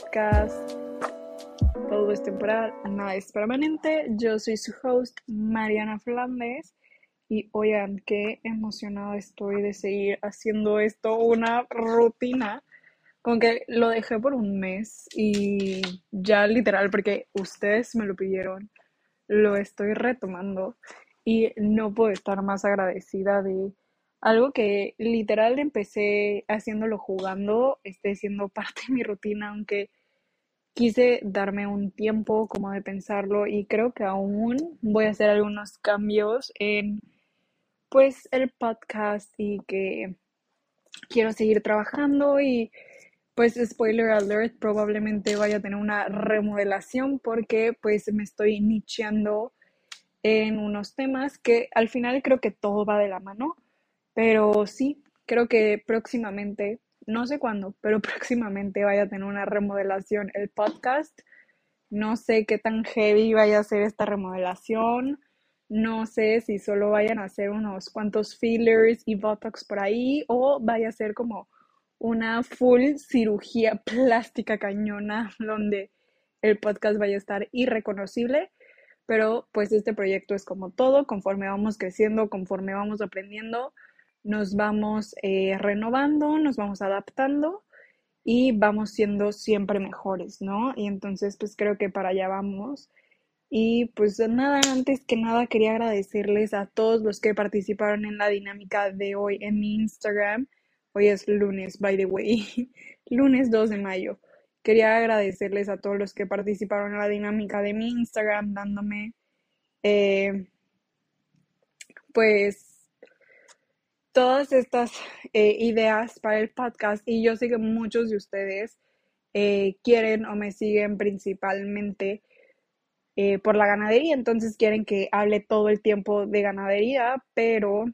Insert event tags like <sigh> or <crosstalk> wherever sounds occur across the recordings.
podcast. Todo es temporal, nada es permanente. Yo soy su host, Mariana Flandes. Y oigan, qué emocionada estoy de seguir haciendo esto una rutina. Como que lo dejé por un mes y ya literal, porque ustedes me lo pidieron, lo estoy retomando y no puedo estar más agradecida de algo que literal empecé haciéndolo jugando, esté siendo <laughs> parte de mi rutina, aunque quise darme un tiempo como de pensarlo y creo que aún voy a hacer algunos cambios en pues el podcast y que quiero seguir trabajando y pues spoiler alert probablemente vaya a tener una remodelación porque pues me estoy nicheando en unos temas que al final creo que todo va de la mano pero sí, creo que próximamente, no sé cuándo, pero <laughs> próximamente vaya a tener una remodelación el podcast. No sé qué tan heavy vaya a ser esta remodelación. No sé si solo vayan a hacer unos cuantos fillers y botox por ahí o vaya a ser como una full cirugía <laughs> plástica cañona donde el podcast vaya a estar irreconocible. Pero pues este proyecto es como todo, conforme vamos creciendo, conforme vamos aprendiendo, nos vamos eh, renovando, nos vamos adaptando y vamos siendo siempre mejores, ¿no? Y entonces, pues creo que para allá vamos. Y pues nada, antes que nada quería agradecerles a todos los que participaron en la dinámica de hoy en mi Instagram. Hoy es lunes, by the way, <laughs> lunes 2 de mayo. Quería agradecerles a todos los que participaron en la dinámica de mi Instagram, dándome, eh, pues, todas estas eh, ideas para el podcast y yo sé que muchos de ustedes eh, quieren o me siguen principalmente eh, por la ganadería, entonces quieren que hable todo el tiempo de ganadería, pero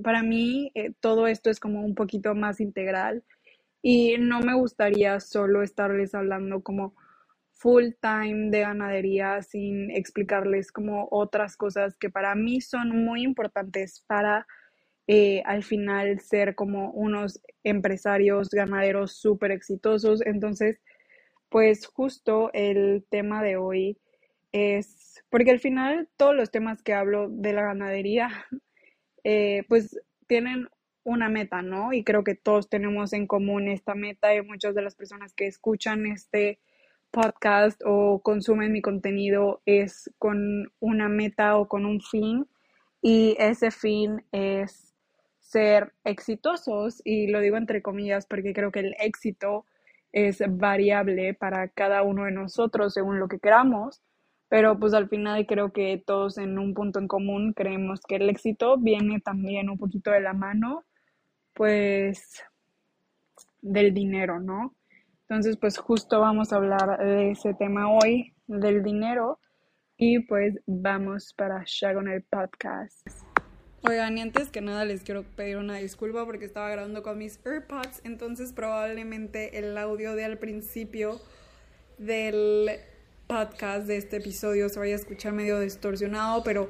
para mí todo esto es como un poquito más integral y no me gustaría solo estarles hablando como full time de ganadería sin explicarles como otras cosas que para mí son muy importantes para eh, al final ser como unos empresarios ganaderos súper exitosos. Entonces, pues justo el tema de hoy es, porque al final todos los temas que hablo de la ganadería, <laughs> eh, pues tienen una meta, ¿no? Y creo que todos tenemos en común esta meta y muchas de las personas que escuchan este podcast o consumen mi contenido es con una meta o con un fin y ese fin es ser exitosos y lo digo entre comillas porque creo que el éxito es variable para cada uno de nosotros según lo que queramos, pero pues al final creo que todos en un punto en común creemos que el éxito viene también un poquito de la mano pues del dinero, ¿no? Entonces pues justo vamos a hablar de ese tema hoy, del dinero y pues vamos para Shagon el podcast. Oigan, y antes que nada les quiero pedir una disculpa porque estaba grabando con mis AirPods, entonces probablemente el audio de al principio del podcast de este episodio se vaya a escuchar medio distorsionado, pero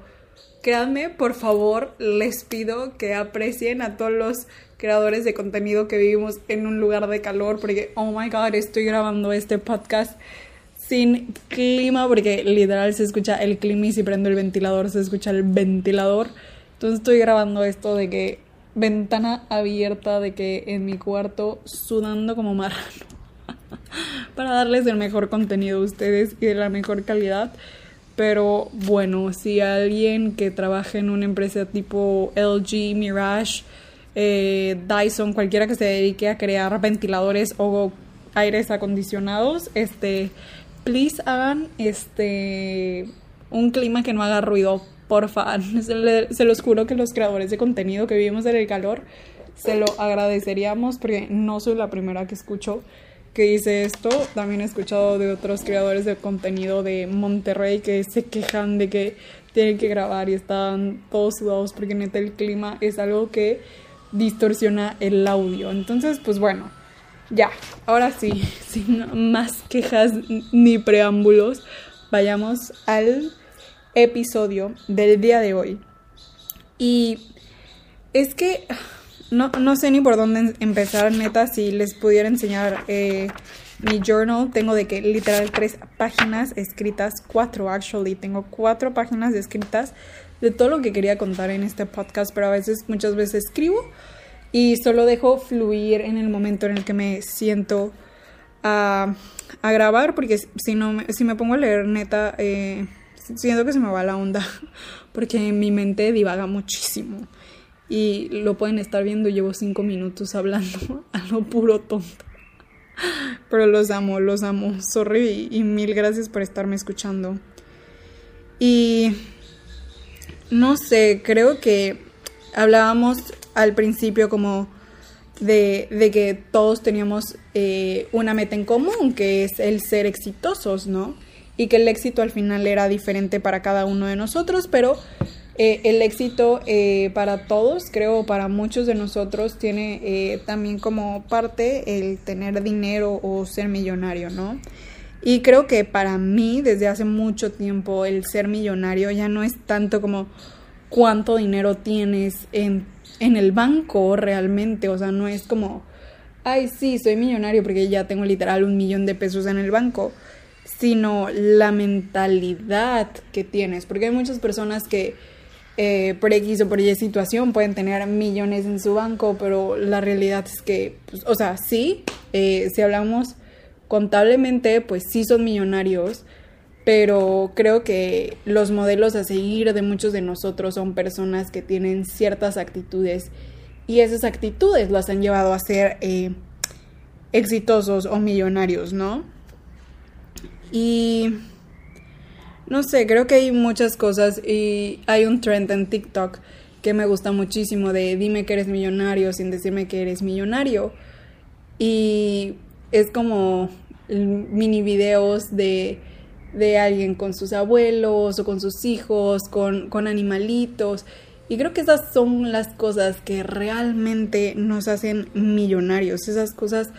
créanme, por favor, les pido que aprecien a todos los creadores de contenido que vivimos en un lugar de calor, porque, oh my god, estoy grabando este podcast sin clima, porque literal se escucha el clima y si prendo el ventilador se escucha el ventilador. Entonces estoy grabando esto de que ventana abierta, de que en mi cuarto sudando como marrano. <laughs> para darles el mejor contenido a ustedes y de la mejor calidad. Pero bueno, si alguien que trabaje en una empresa tipo LG, Mirage, eh, Dyson, cualquiera que se dedique a crear ventiladores o aires acondicionados, este, please hagan este un clima que no haga ruido porfa, <laughs> se, se los juro que los creadores de contenido que vivimos en el calor, se lo agradeceríamos porque no soy la primera que escucho que dice esto. También he escuchado de otros creadores de contenido de Monterrey que se quejan de que tienen que grabar y están todos sudados porque neta el clima es algo que distorsiona el audio. Entonces, pues bueno, ya, ahora sí, <laughs> sin más quejas ni preámbulos, vayamos al episodio del día de hoy. Y es que no, no sé ni por dónde empezar, neta, si les pudiera enseñar eh, mi journal. Tengo de que literal tres páginas escritas, cuatro actually, tengo cuatro páginas escritas de todo lo que quería contar en este podcast, pero a veces, muchas veces escribo y solo dejo fluir en el momento en el que me siento a, a grabar, porque si, no, si me pongo a leer neta, eh, siento que se me va la onda, <laughs> porque mi mente divaga muchísimo. Y lo pueden estar viendo, llevo cinco minutos hablando <laughs> a lo puro tonto. Pero los amo, los amo. Sorry y, mil gracias por estarme escuchando. Y no sé, creo que hablábamos al principio como de, de que todos teníamos eh, una meta en común, que es el ser exitosos, ¿no? Y que el éxito al final era diferente para cada uno de nosotros, pero eh, el éxito eh, para todos, creo, para muchos de nosotros, tiene también como parte el tener dinero o ser millonario, ¿no? Y creo que para mí, desde hace mucho tiempo, el ser millonario ya no es tanto como cuánto dinero tienes en en el banco realmente, o sea, no es como, ay, sí, soy millonario porque ya tengo literal un millón de pesos en el banco, sino la mentalidad que tienes, porque hay muchas personas que eh, por X o por Y situación pueden tener millones en su banco, pero la realidad es que, pues, o sea, sí, eh, si hablamos contablemente, pues sí son millonarios, pero creo que los modelos a seguir de muchos de nosotros son personas que tienen ciertas actitudes y esas actitudes las han llevado a ser eh, exitosos o millonarios, ¿no? Y no sé, creo que hay muchas cosas y hay un trend en TikTok que me gusta muchísimo de dime que eres millonario sin decirme que eres millonario. Y es como mini videos de de alguien con sus abuelos o con sus hijos, con, con animalitos. Y creo que esas son las cosas que realmente nos hacen millonarios, esas cosas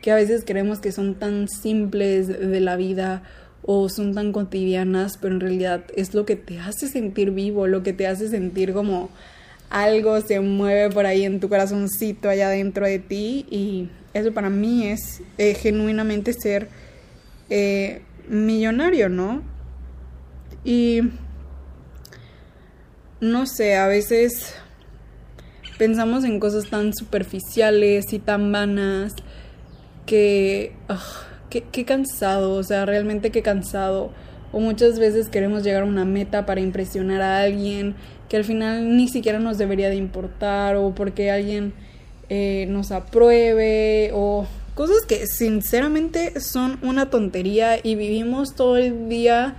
que a veces creemos que son tan simples de la vida o son tan cotidianas, pero en realidad es lo que te hace sentir vivo, lo que te hace sentir como algo se mueve por ahí en tu corazoncito allá dentro de ti y eso para mí es eh, genuinamente ser eh, millonario, ¿no? Y no sé, a veces pensamos en cosas tan superficiales y tan vanas que, qué, cansado, o sea, realmente qué cansado. O muchas veces queremos llegar a una meta para impresionar a alguien que al final ni siquiera nos debería de importar o porque alguien eh, nos apruebe o Cosas que sinceramente son una tontería y vivimos todo el día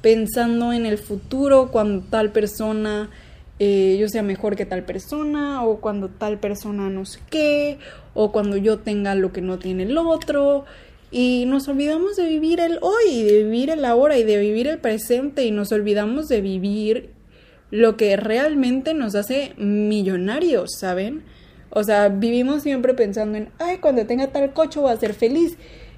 pensando en el futuro cuando tal persona eh, yo sea mejor que tal persona o cuando tal persona no sé qué o cuando yo tenga lo que no tiene el otro y nos olvidamos de vivir el hoy, de vivir el ahora y de vivir el presente y nos olvidamos de vivir lo que realmente nos hace millonarios, ¿saben? O sea, vivimos siempre pensando en, ay, cuando tenga tal coche voy a ser feliz.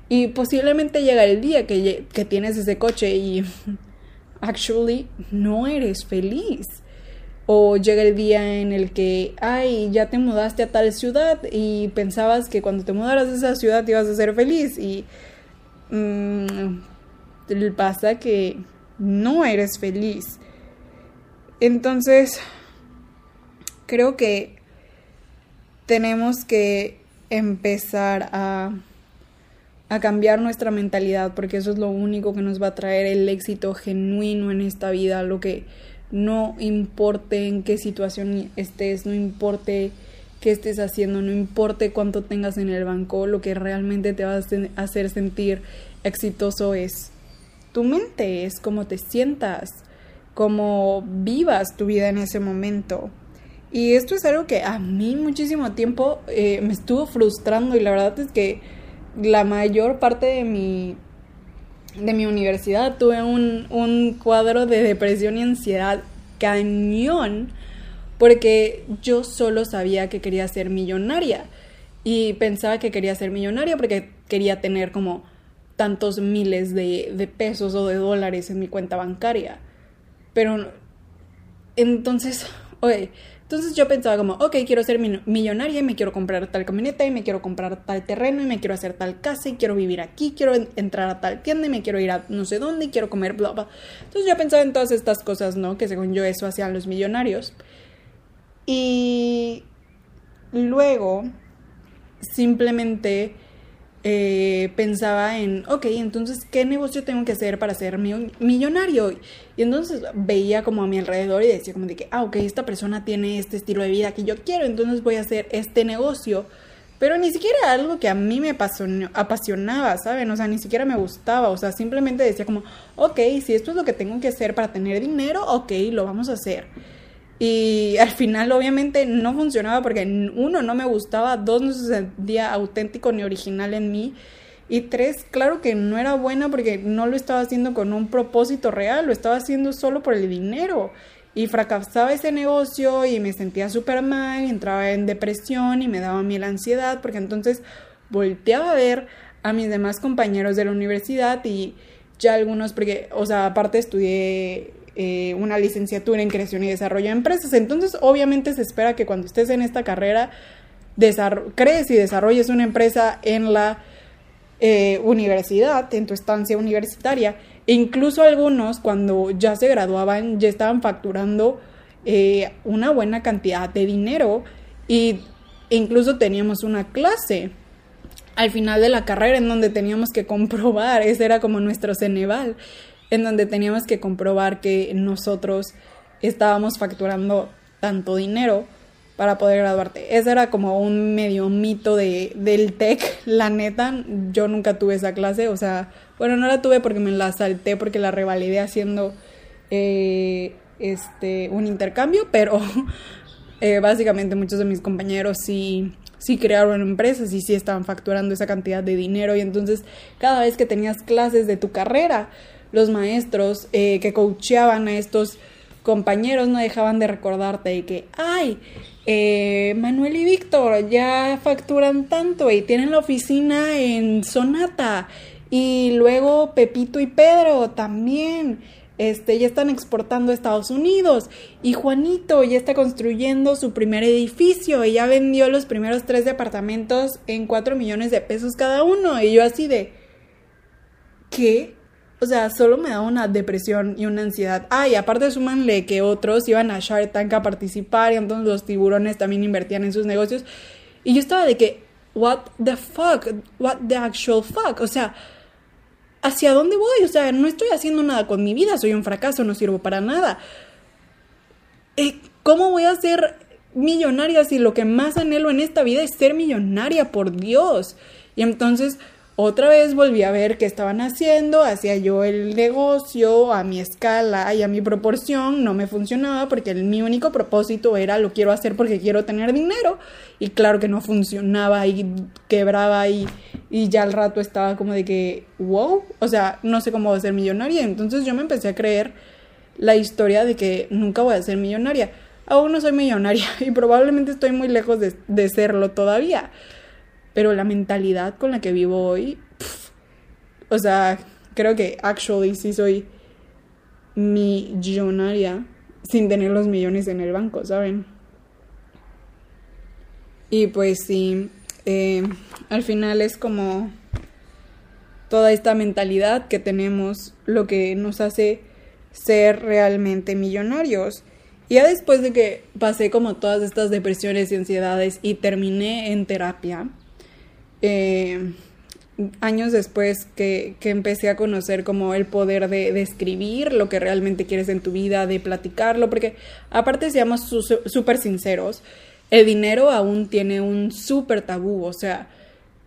Y posiblemente llega el día que, que tienes ese coche y <laughs> actually no eres feliz. O llega el día en el que, ay, ya te mudaste a tal ciudad y pensabas que cuando te mudaras a esa ciudad ibas a ser feliz y mmm, pasa que no eres feliz. Entonces, creo que tenemos que empezar a, a cambiar nuestra mentalidad porque eso es lo único que nos va a traer el éxito genuino en esta vida, lo que no importe en qué situación estés, no importe qué estés haciendo, no importe cuánto tengas en el banco, lo que realmente te va a hacer sentir exitoso es tu mente, es cómo te sientas, cómo vivas tu vida en ese momento. Y esto es algo que a mí muchísimo tiempo eh, me estuvo frustrando y la verdad es que la mayor parte de mi, de mi universidad tuve un, un cuadro de depresión y ansiedad cañón porque yo solo sabía que quería ser millonaria y pensaba que quería ser millonaria porque quería tener como tantos miles de, de pesos o de dólares en mi cuenta bancaria. Pero entonces, oye, Entonces yo pensaba como, ok, quiero ser millonaria y me quiero comprar tal camioneta y me quiero comprar tal terreno y me quiero hacer tal casa y quiero vivir aquí, quiero entrar a tal tienda y me quiero ir a no sé dónde y quiero comer bla bla. Entonces yo pensaba en todas estas cosas, ¿no? Que según yo eso hacían los millonarios. Y luego simplemente eh, pensaba en, ok, entonces, ¿qué negocio tengo que hacer para ser millonario? Y entonces veía como a mi alrededor y decía como de que, ah, ok, esta persona tiene este estilo de vida que yo quiero, entonces voy a hacer este negocio. Pero ni siquiera algo que a mí me apasionaba, ¿saben? O sea, ni siquiera me gustaba. O sea, simplemente decía como, ok, si esto es lo que tengo que hacer para tener dinero, ok, lo vamos a hacer. Y al final obviamente no funcionaba porque uno no me gustaba, dos no se sentía auténtico ni original en mí y tres, claro que no era buena porque no lo estaba haciendo con un propósito real, lo estaba haciendo solo por el dinero. Y fracasaba ese negocio y me sentía súper mal, entraba en depresión y me daba mil ansiedad porque entonces volteaba a ver a mis demás compañeros de la universidad y ya algunos, porque, o sea, aparte estudié eh, una licenciatura en creación y desarrollo de empresas. Entonces, obviamente se espera que cuando estés en esta carrera, crees y desarrolles una empresa en la eh, universidad, en tu estancia universitaria. E incluso algunos, cuando ya se graduaban, ya estaban facturando eh, una buena cantidad de dinero y incluso teníamos una clase al final de la carrera en donde teníamos que comprobar, <laughs> ese era como nuestro Ceneval, en donde teníamos que comprobar que nosotros estábamos facturando tanto dinero para poder graduarte. Ese era como un medio mito de, del TEC, la neta, yo nunca tuve esa clase, o sea, bueno, no la tuve porque me la salté porque la revalidé haciendo eh, este, un intercambio, pero <laughs> eh, básicamente muchos de mis compañeros sí, sí crearon empresas y sí estaban facturando esa cantidad de dinero y entonces cada vez que tenías clases de tu carrera, los maestros eh, que coacheaban a estos compañeros no dejaban de recordarte de que, ay, eh, Manuel y Víctor ya facturan tanto y tienen la oficina en Sonata. Y luego Pepito y Pedro también. Este, ya están exportando a Estados Unidos y Juanito ya está construyendo su primer edificio y ya vendió los primeros tres departamentos en cuatro millones de pesos cada uno y yo así de ¿qué? O sea, solo me da una depresión y una ansiedad. Ah, y aparte súmanle que otros iban a Shark Tank a participar y entonces los tiburones también invertían en sus negocios. Y yo estaba de que, what the fuck, what the actual fuck. O sea, ¿hacia dónde voy? O sea, no estoy haciendo nada con mi vida, soy un fracaso, no sirvo para nada. Eh, ¿Cómo voy a ser millonaria si lo que más anhelo en esta vida es ser millonaria, por Dios? Y entonces otra vez volví a ver qué estaban haciendo, hacía yo el negocio a mi escala y a mi proporción, no me funcionaba porque mi único propósito era lo quiero hacer porque quiero tener dinero y claro que no funcionaba y quebraba y, y ya al rato estaba como de que, wow, o sea, no sé cómo voy a ser millonaria, entonces yo me empecé a creer la historia de que nunca voy a ser millonaria. Aún no soy millonaria <laughs> y probablemente estoy muy lejos de, de serlo todavía pero la mentalidad con la que vivo hoy, o sea, creo que actually sí soy millonaria sin tener los millones en el banco, ¿saben? Y pues sí, eh, al final es como toda esta mentalidad que tenemos lo que nos hace ser realmente millonarios. Y ya después de que pasé como todas estas depresiones y ansiedades y terminé en terapia, eh, años después que, empecé a conocer como el poder de, escribir lo que realmente quieres en tu vida, de platicarlo, porque aparte seamos súper sinceros, el dinero aún tiene un súper tabú, o sea,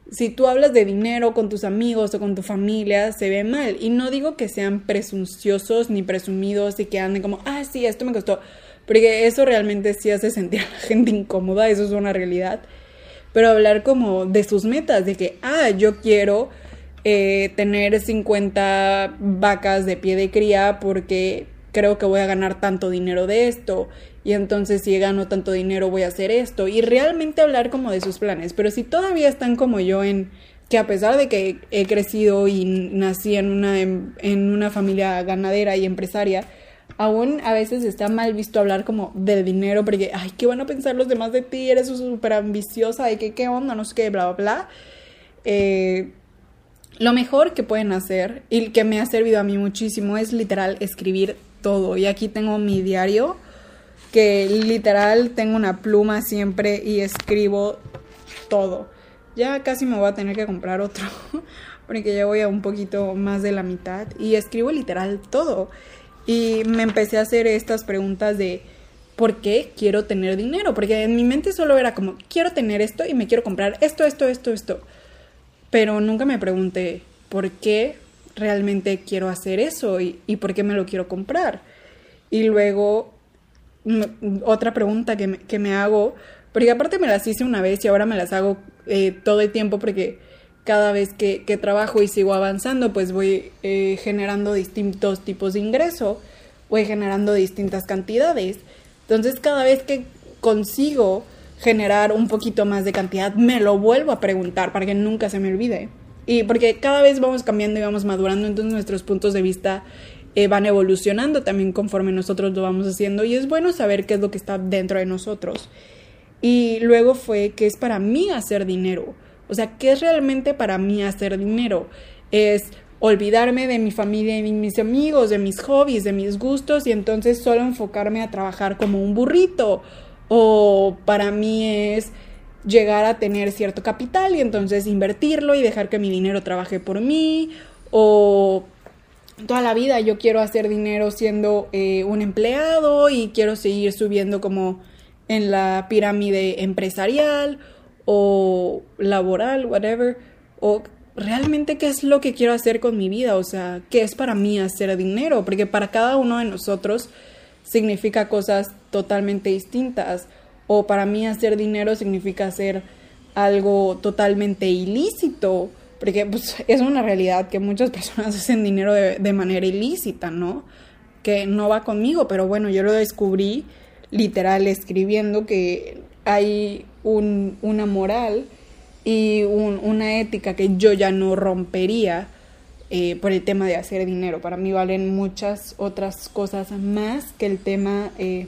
si tú hablas de dinero con tus amigos o con tu familia, se ve mal. Y no digo que sean presunciosos ni presumidos y que anden como, ah, sí, esto me costó. Porque eso realmente sí hace sentir a la gente incómoda, eso es una realidad pero hablar como de sus metas, de que, ah, yo quiero eh, tener 50 vacas de pie de cría porque creo que voy a ganar tanto dinero de esto y entonces si gano tanto dinero voy a hacer esto y realmente hablar como de sus planes, pero si todavía están como yo en que a pesar de que he crecido y nací en una, en una familia ganadera y empresaria, aún a veces está mal visto hablar como del dinero porque, ay, ¿qué van a pensar los demás de ti? Eres súper ambiciosa, de que qué onda, no sé qué, bla, bla, bla. Eh, lo mejor que pueden hacer y que me ha servido a mí muchísimo es literal escribir todo. Y aquí tengo mi diario, que literal tengo una pluma siempre y escribo todo. Ya casi me voy a tener que comprar otro, <laughs> porque ya voy a un poquito más de la mitad. Y escribo literal todo. Y me empecé a hacer estas preguntas de ¿por qué quiero tener dinero? Porque en mi mente solo era como, quiero tener esto y me quiero comprar esto, esto, esto, esto. Pero nunca me pregunté por qué realmente quiero hacer eso y, por qué me lo quiero comprar. Y luego, otra pregunta que me, que me, hago, porque aparte me las hice una vez y ahora me las hago eh, todo el tiempo porque cada vez que, trabajo y sigo avanzando, pues voy eh, generando distintos tipos de ingreso, voy generando distintas cantidades. Entonces cada vez que consigo generar un poquito más de cantidad, me lo vuelvo a preguntar para que nunca se me olvide. Y porque cada vez vamos cambiando y vamos madurando, entonces nuestros puntos de vista eh, van evolucionando también conforme nosotros lo vamos haciendo y es bueno saber qué es lo que está dentro de nosotros. Y luego fue que es para mí hacer dinero. O sea, ¿qué es realmente para mí hacer dinero? Es olvidarme de mi familia y de mis amigos, de mis hobbies, de mis gustos y entonces solo enfocarme a trabajar como un burrito. O para mí es llegar a tener cierto capital y entonces invertirlo y dejar que mi dinero trabaje por mí o toda la vida yo quiero hacer dinero siendo eh, un empleado y quiero seguir subiendo como en la pirámide empresarial o laboral, whatever, o realmente qué es lo que quiero hacer con mi vida, o sea, qué es para mí hacer dinero, porque para cada uno de nosotros significa cosas totalmente distintas o para mí hacer dinero significa hacer algo totalmente ilícito, porque pues, es una realidad que muchas personas <laughs> hacen dinero de, manera ilícita, ¿no? Que no va conmigo, pero bueno, yo lo descubrí literal escribiendo que hay un, una moral y una ética que yo ya no rompería eh, por el tema de hacer dinero. Para mí valen muchas otras cosas más que el tema eh,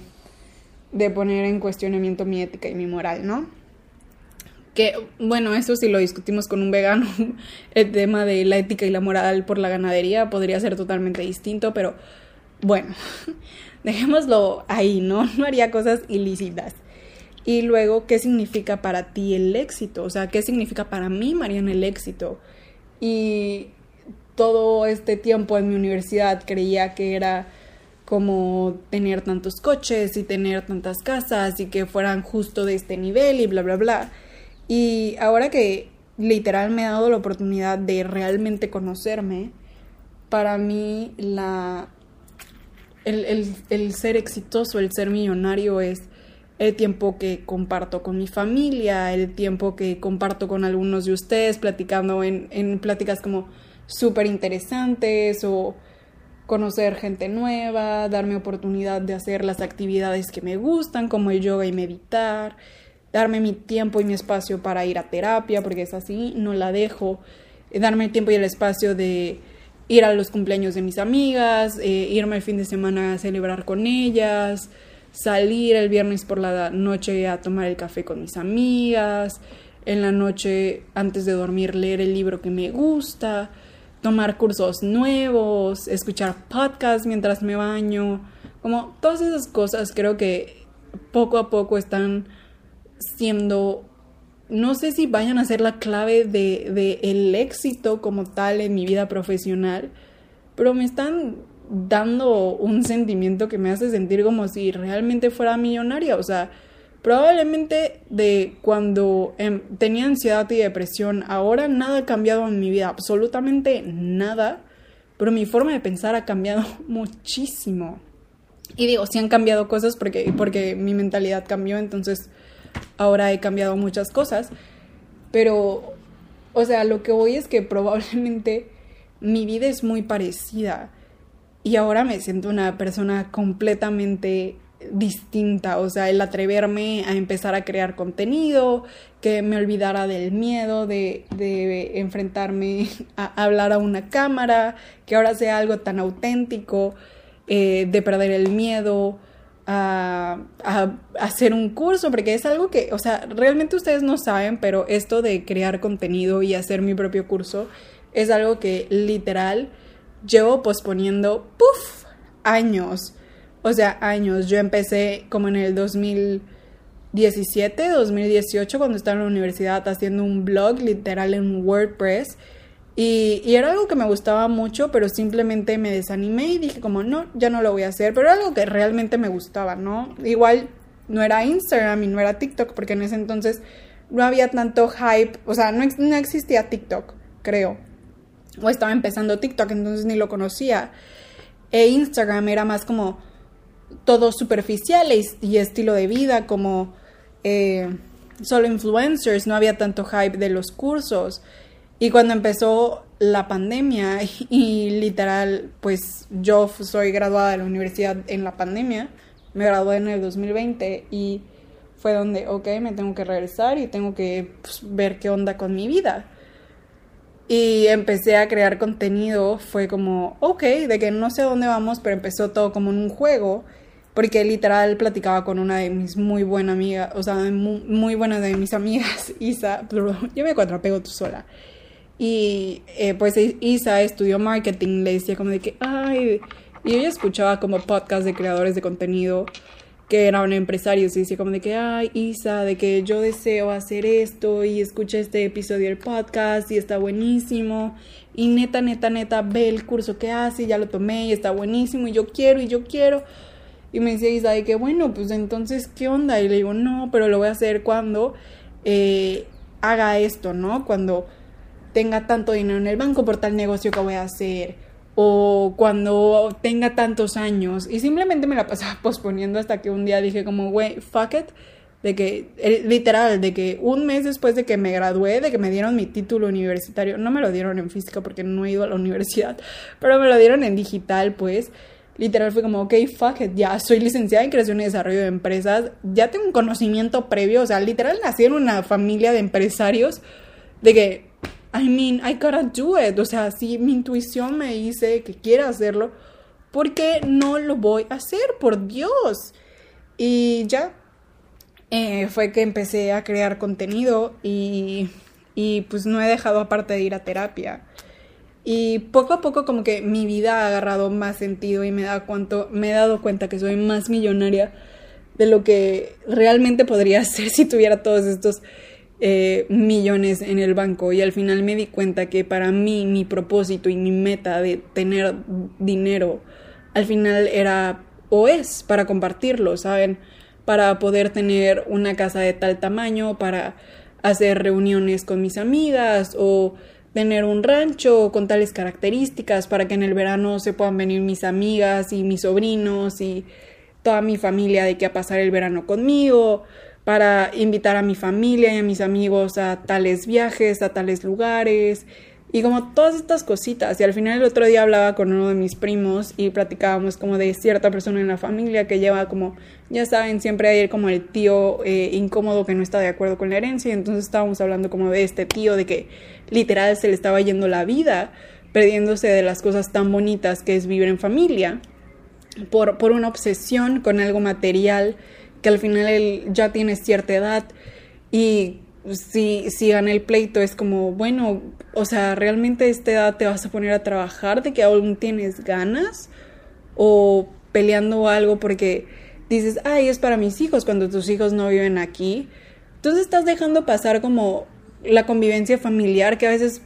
de poner en cuestionamiento mi ética y mi moral, ¿no? Que, bueno, eso si lo discutimos con un vegano, <laughs> el tema de la ética y la moral por la ganadería podría ser totalmente distinto, pero bueno, <laughs> dejémoslo ahí, ¿no? <laughs> No haría cosas ilícitas. Y luego, ¿qué significa para ti el éxito? O sea, ¿qué significa para mí, Mariana, el éxito? Y todo este tiempo en mi universidad creía que era como tener tantos coches y tener tantas casas y que fueran justo de este nivel y bla, bla, bla. Y ahora que literal me ha dado la oportunidad de realmente conocerme, para mí la, el, el, ser exitoso, el ser millonario es el tiempo que comparto con mi familia, el tiempo que comparto con algunos de ustedes, platicando en, en pláticas como súper interesantes o conocer gente nueva, darme oportunidad de hacer las actividades que me gustan, como el yoga y meditar, darme mi tiempo y mi espacio para ir a terapia, porque es así, no la dejo, eh, darme el tiempo y el espacio de ir a los cumpleaños de mis amigas, eh, irme el fin de semana a celebrar con ellas, salir el viernes por la noche a tomar el café con mis amigas, en la noche antes de dormir leer el libro que me gusta, tomar cursos nuevos, escuchar podcasts mientras me baño, como todas esas cosas creo que poco a poco están siendo, no sé si vayan a ser la clave de, de el éxito como tal en mi vida profesional, pero me están dando un sentimiento que me hace sentir como si realmente fuera millonaria, o sea, Probablemente de cuando em, tenía ansiedad y depresión, ahora nada ha cambiado en mi vida, absolutamente nada, pero mi forma de pensar ha cambiado <laughs> muchísimo. Y digo, sí han cambiado cosas porque, porque mi mentalidad cambió, entonces ahora he cambiado muchas cosas, pero, o sea, lo que voy es que probablemente mi vida es muy parecida y ahora me siento una persona completamente distinta, o sea, el atreverme a empezar a crear contenido, que me olvidara del miedo de, de enfrentarme <laughs> a hablar a una cámara, que ahora sea algo tan auténtico. eh, de perder el miedo, a, hacer un curso, porque es algo que, o sea, realmente ustedes no saben, pero esto de crear contenido y hacer mi propio curso es algo que literal llevo posponiendo, puff, años. O sea, años. Yo empecé como en el 2017, 2018, cuando estaba en la universidad haciendo un blog literal en WordPress y, era algo que me gustaba mucho, pero simplemente me desanimé y dije como, no, ya no lo voy a hacer, pero era algo que realmente me gustaba, ¿no? Igual no era Instagram y no era TikTok, porque en ese entonces no había tanto hype, o sea, no, no existía TikTok, creo. O estaba empezando TikTok, entonces ni lo conocía. E Instagram era más como todo superficial y, estilo de vida, como eh, solo influencers, no había tanto hype de los cursos. Y cuando empezó la pandemia <laughs> y literal, pues yo soy graduada de la universidad en la pandemia, me gradué en el 2020 y fue donde, ok, me tengo que regresar y tengo que pues, ver qué onda con mi vida. Y empecé a crear contenido, fue como, ok, de que no sé dónde vamos, pero empezó todo como en un juego, porque literal platicaba con una de mis muy buenas amigas, o sea, muy, buena de mis amigas, <laughs> Isa, yo me cuatrapego tú sola. Y eh, pues Isa estudió marketing, le decía como de que, ay, y ella escuchaba como podcast de creadores de contenido que eran empresarios y decía como de que, ay, Isa, de que yo deseo hacer esto y escucha este episodio del podcast y está buenísimo. Y neta, neta, neta, ve el curso que hace, ya lo tomé y está buenísimo y yo quiero y yo quiero. Y me decía Isa de que, bueno, pues entonces, ¿qué onda? Y le digo, no, pero lo voy a hacer cuando eh, haga esto, ¿no? Cuando tenga tanto dinero en el banco por tal negocio que voy a hacer o cuando tenga tantos años. Y simplemente me la pasaba <laughs> posponiendo hasta que un día dije como, güey, fuck it, de que, eh, literal, de que un mes después de que me gradué, de que me dieron mi título universitario, no me lo dieron en física porque no he ido a la universidad, <laughs> pero me lo dieron en digital, pues, literal fue como, ok, fuck it, ya soy licenciada en creación y desarrollo de empresas, ya tengo un conocimiento previo, o sea, literal nací en una familia de empresarios, de que I mean, I gotta do it. O sea, si mi intuición me dice que quiero hacerlo, ¿por qué no lo voy a hacer? Por Dios. Y ya eh, fue que empecé a crear contenido y, y pues no he dejado aparte de ir a terapia. Y poco a poco como que mi vida ha agarrado más sentido y me, da cuánto, me he dado cuenta que soy más millonaria de lo que realmente podría <laughs> ser si tuviera todos estos eh, millones en el banco y al final me di cuenta que para mí mi propósito y mi meta de tener dinero al final era o es para compartirlo, ¿saben? Para poder tener una casa de tal tamaño, para hacer reuniones con mis amigas o tener un rancho con tales características para que en el verano se puedan venir mis amigas y mis sobrinos y toda mi familia de que a pasar el verano conmigo para invitar a mi familia y a mis amigos a tales viajes, a tales lugares y como todas estas cositas. Y al final el otro día hablaba con uno de mis primos y platicábamos como de cierta persona en la familia que lleva como, ya saben, siempre hay como el tío eh, incómodo que no está de acuerdo con la herencia. Y entonces estábamos hablando como de este tío, de que literal se le estaba yendo la vida, perdiéndose de las cosas tan bonitas que es vivir en familia, por, por una obsesión con algo material que al final él ya tiene cierta edad y si, si gana el pleito es como, bueno, o sea, ¿realmente a esta edad te vas a poner a trabajar de que aún tienes ganas? O peleando algo porque dices, ay, es para mis hijos cuando tus hijos no viven aquí. Entonces estás dejando pasar como la convivencia familiar que a veces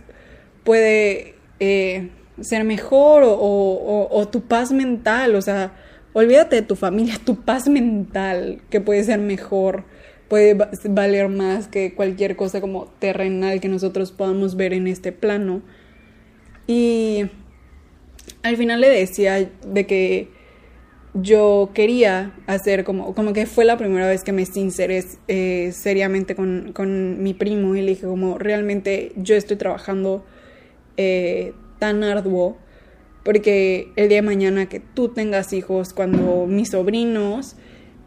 puede eh, ser mejor o, o, o tu paz mental, o sea, Olvídate de tu familia, tu paz mental, que puede ser mejor, puede valer más que cualquier cosa como terrenal que nosotros podamos ver en este plano. Y al final le decía de que yo quería hacer como, como que fue la primera vez que me sinceré eh, seriamente con, con, mi primo y le dije como realmente yo estoy trabajando eh, tan arduo porque el día de mañana que tú tengas hijos, cuando mis sobrinos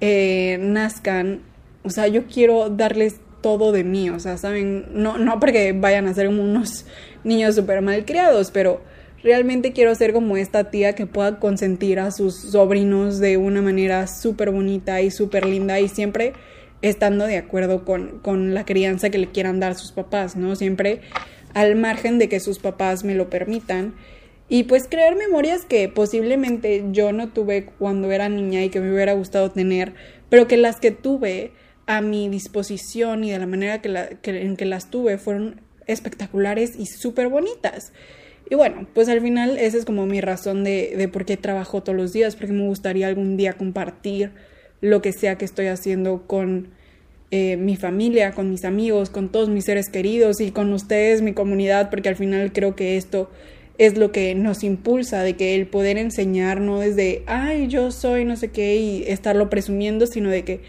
eh, nazcan, o sea, yo quiero darles todo de mí, o sea, ¿saben? No, no porque vayan a ser unos niños súper mal criados, pero realmente quiero ser como esta tía que pueda consentir a sus sobrinos de una manera súper bonita y súper linda y siempre estando de acuerdo con, con la crianza que le quieran dar sus papás, ¿no? Siempre al margen de que sus papás me lo permitan. Y pues crear memorias que posiblemente yo no tuve cuando era niña y que me hubiera gustado tener, pero que las que tuve a mi disposición y de la manera que, en que las tuve fueron espectaculares y súper bonitas. Y bueno, pues al final esa es como mi razón de, de por qué trabajo todos los días, porque me gustaría algún día compartir lo que sea que estoy haciendo con eh, mi familia, con mis amigos, con todos mis seres queridos y con ustedes, mi comunidad, porque al final creo que esto es lo que nos impulsa, de que el poder enseñar no desde, ay, yo soy no sé qué y estarlo presumiendo, sino de que,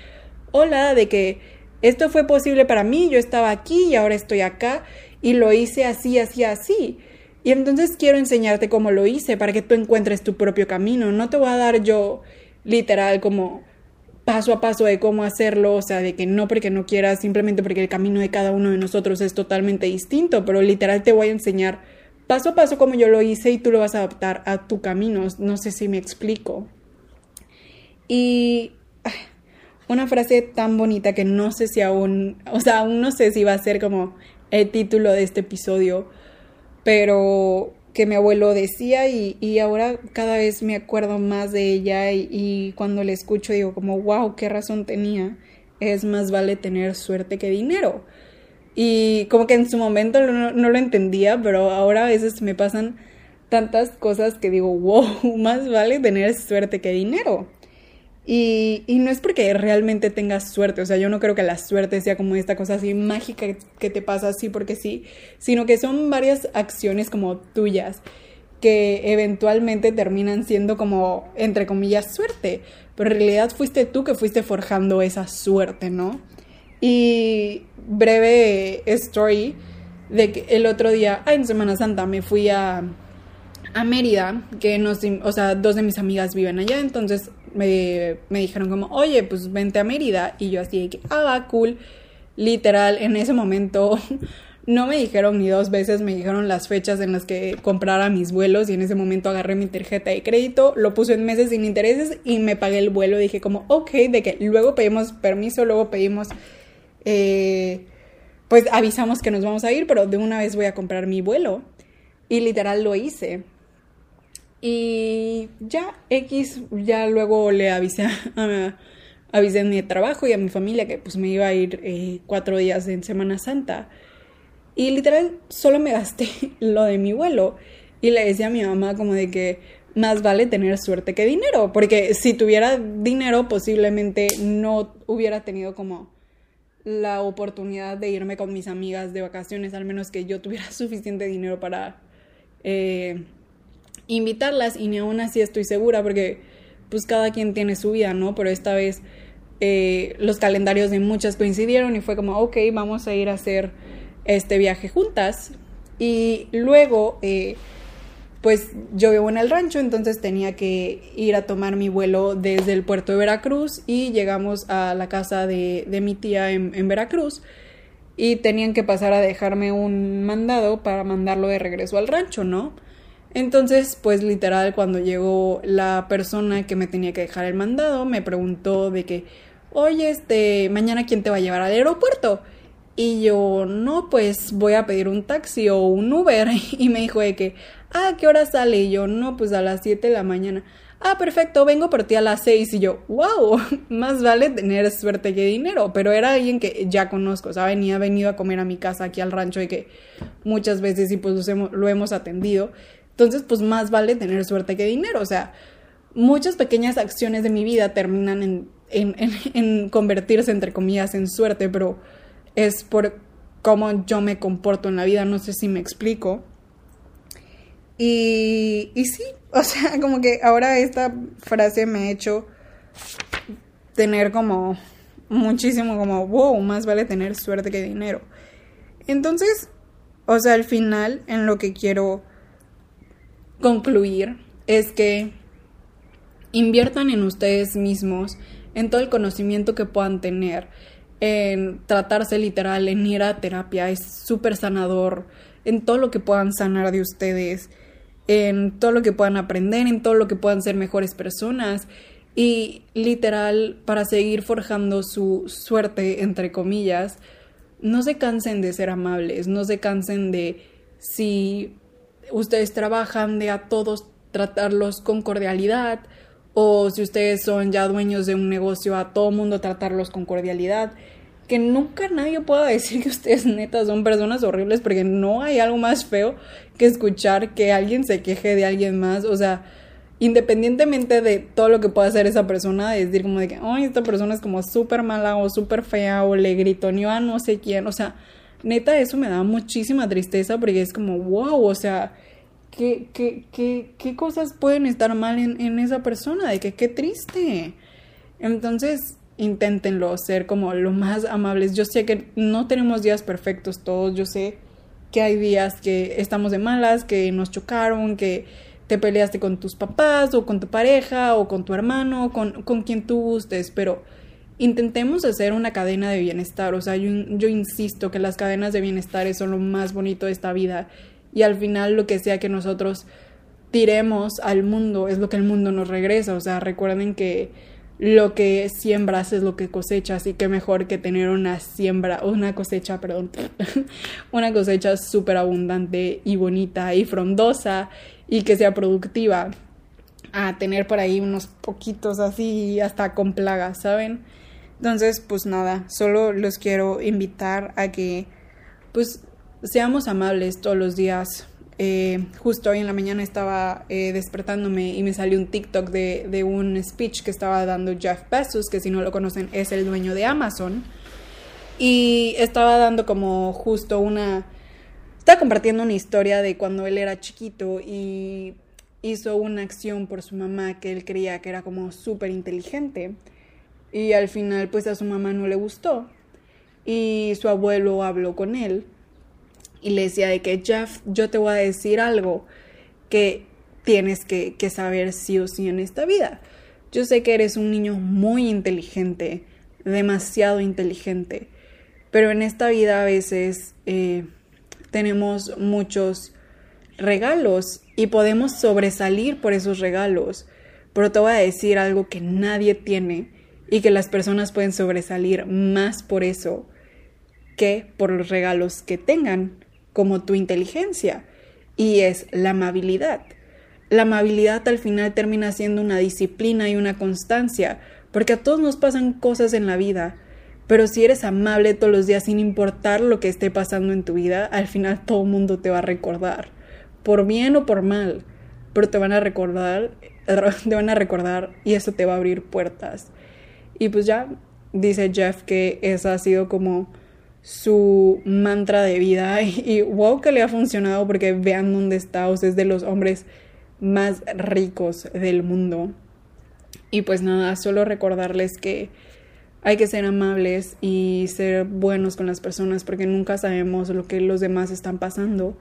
hola, de que esto fue posible para mí, yo estaba aquí y ahora estoy acá y lo hice así, así, así. Y entonces quiero enseñarte cómo lo hice para que tú encuentres tu propio camino. No te voy a dar yo literal como paso a paso de cómo hacerlo, o sea, de que no porque no quieras, simplemente porque el camino de cada uno de nosotros es totalmente distinto, pero literal te voy a enseñar paso a paso como yo lo hice y tú lo vas a adaptar a tu camino, no sé si me explico. Y una frase tan bonita que no sé si aún, o sea, aún no sé si va a ser como el título de este episodio, pero que mi abuelo decía y, ahora cada vez me acuerdo más de ella y, cuando le escucho digo como, wow, qué razón tenía, es más vale tener suerte que dinero. Y como que en su momento no, no lo entendía, pero ahora a veces me pasan tantas cosas que digo, wow, <laughs> más vale tener suerte que dinero. Y, y, no es porque realmente tengas suerte, o sea, yo no creo que la suerte sea como esta cosa así mágica que te pasa así porque sí, sino que son varias acciones como tuyas que eventualmente terminan siendo como, entre comillas, suerte, pero en realidad fuiste tú que fuiste forjando esa suerte, ¿no? Y breve story de que el otro día, en Semana Santa, me fui a, a Mérida, que nos, o sea, dos de mis amigas viven allá, entonces me, dijeron como, oye, pues vente a Mérida. Y yo así de que, ah, cool. Literal, en ese momento <laughs> no me dijeron ni dos veces, me dijeron las fechas en las que comprara mis vuelos y en ese momento agarré mi tarjeta de crédito, lo puse en meses sin intereses y me pagué el vuelo. Dije como, ok, de que luego pedimos permiso, luego pedimos, eh, pues avisamos que nos vamos a ir, pero de una vez voy a comprar mi vuelo. Y literal lo hice. Y ya X, ya luego le avisé a, avisé a mi trabajo y a mi familia que pues me iba a ir eh, cuatro días en Semana Santa. Y literal solo me gasté <laughs> lo de mi vuelo. Y le decía a mi mamá como de que más vale tener suerte que dinero. Porque si tuviera dinero posiblemente no hubiera tenido como la oportunidad de irme con mis amigas de vacaciones. Al menos que yo tuviera <laughs> suficiente dinero para... Eh, invitarlas y ni aún así estoy segura porque pues cada quien tiene su vida, ¿no? Pero esta vez eh, los calendarios de muchas coincidieron y fue como, ok, vamos a ir a hacer este viaje juntas. Y luego, eh, pues yo vivo en el rancho, entonces tenía que ir a tomar mi vuelo desde el puerto de Veracruz y llegamos a la casa de, mi tía en, en Veracruz y tenían que pasar a dejarme un mandado para mandarlo de regreso al rancho, ¿no? Entonces, pues literal, cuando llegó la persona que me tenía que dejar el mandado, me preguntó de que, oye, este, mañana quién te va a llevar al aeropuerto. Y yo, no, pues voy a pedir un taxi o un Uber. <laughs> Y me dijo de que, ah, ¿qué hora sale? Y yo, no, pues a las 7 de la mañana. Ah, perfecto, vengo por ti a las 6. Y yo, wow, <laughs> más vale tener suerte que dinero. Pero era alguien que ya conozco, o sea, venía, venido a comer a mi casa aquí al rancho y que muchas veces y pues lo hemos atendido. Entonces, pues más vale tener suerte que dinero. O sea, muchas pequeñas acciones de mi vida terminan en, en, <laughs> en, convertirse, entre comillas, en suerte, pero es por cómo yo me comporto en la vida. No sé si me explico. Y, sí, <laughs> o sea, como que ahora esta frase me ha hecho tener como muchísimo como, wow, más vale tener suerte que dinero. Entonces, o sea, al final en lo que quiero concluir es que inviertan en ustedes mismos, en todo el conocimiento que puedan tener, en tratarse literal, en ir a terapia, es súper sanador, en todo lo que puedan sanar de ustedes. En todo lo que puedan aprender, en todo lo que puedan ser mejores personas y literal para seguir forjando su suerte, entre comillas, no se cansen de ser amables, no se cansen de si ustedes trabajan de a todos tratarlos con cordialidad o si ustedes son ya dueños de un negocio a todo mundo tratarlos con cordialidad que nunca nadie pueda decir que ustedes netas son personas horribles porque no hay algo más feo que escuchar que alguien se queje de alguien más, o sea, independientemente de todo lo que pueda hacer esa persona, de decir como de que, esta persona es como súper mala o súper fea o le gritoneó a no sé quién, o sea, neta eso me da muchísima tristeza porque es como, wow, o sea, ¿qué, qué, qué, qué cosas pueden estar mal en, en esa persona? De que qué triste. Entonces, inténtenlo, ser como lo más amables. Yo sé que no tenemos días perfectos todos, yo sé que hay días que estamos de malas, que nos chocaron, que te peleaste con tus papás o con tu pareja o con tu hermano, con, con quien tú gustes, pero intentemos hacer una cadena de bienestar. O sea, yo, yo insisto que las cadenas de bienestar son lo más bonito de esta vida y al final lo que sea que nosotros tiremos al mundo es lo que el mundo nos regresa. O sea, recuerden que lo que siembras es lo que cosechas y qué mejor que tener una siembra, una cosecha, perdón, <laughs> una cosecha súper abundante y bonita y frondosa y que sea productiva a tener por ahí unos poquitos así hasta con plagas, ¿saben? Entonces, pues nada, solo los quiero invitar a que pues seamos amables todos los días, eh, justo hoy en la mañana estaba eh, despertándome y me salió un TikTok de, de, un speech que estaba dando Jeff Bezos, que si no lo conocen es el dueño de Amazon. Y estaba dando como justo una... Estaba compartiendo una historia de cuando él era chiquito y hizo una acción por su mamá que él creía que era como súper inteligente. Y al final pues a su mamá no le gustó. Y su abuelo habló con él y le decía de que Jeff, yo te voy a decir algo que tienes que, saber sí o sí en esta vida. Yo sé que eres un niño muy inteligente, demasiado inteligente, pero en esta vida a veces eh, tenemos muchos regalos y podemos sobresalir por esos regalos, pero te voy a decir algo que nadie tiene y que las personas pueden sobresalir más por eso que por los regalos que tengan como tu inteligencia y es la amabilidad. La amabilidad al final termina siendo una disciplina y una constancia, porque a todos nos pasan cosas en la vida, pero si eres amable todos los días sin importar lo que esté pasando en tu vida, al final todo el mundo te va a recordar, por bien o por mal, pero te van a recordar, <laughs> te van a recordar y eso te va a abrir puertas. Y pues ya dice Jeff que esa ha sido como su mantra de vida <laughs> y, wow que le ha funcionado porque vean dónde está, o es de los hombres más ricos del mundo. Y pues nada, solo recordarles que hay que ser amables y ser buenos con las personas porque nunca sabemos lo que los demás están pasando.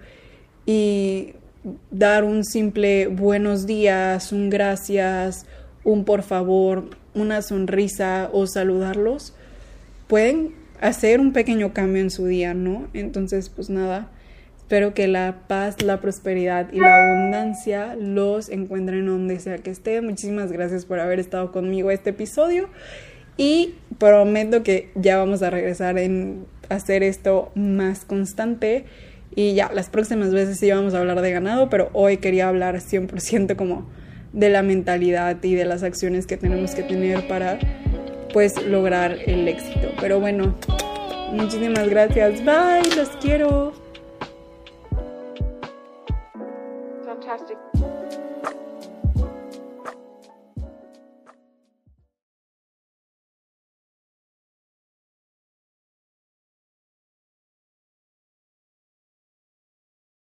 Y dar un simple buenos días, un gracias, un por favor, una sonrisa o saludarlos pueden hacer un pequeño cambio en su día, ¿no? Entonces, pues nada, espero que la paz, la prosperidad y la abundancia los encuentren donde sea que estén. Muchísimas gracias por haber estado conmigo este episodio y prometo que ya vamos a regresar en hacer esto más constante. Y ya, las próximas veces sí vamos a hablar de ganado, pero hoy quería hablar 100% como de la mentalidad y de las acciones que tenemos que tener para pues lograr el éxito. Pero bueno, muchísimas gracias. Bye, los quiero.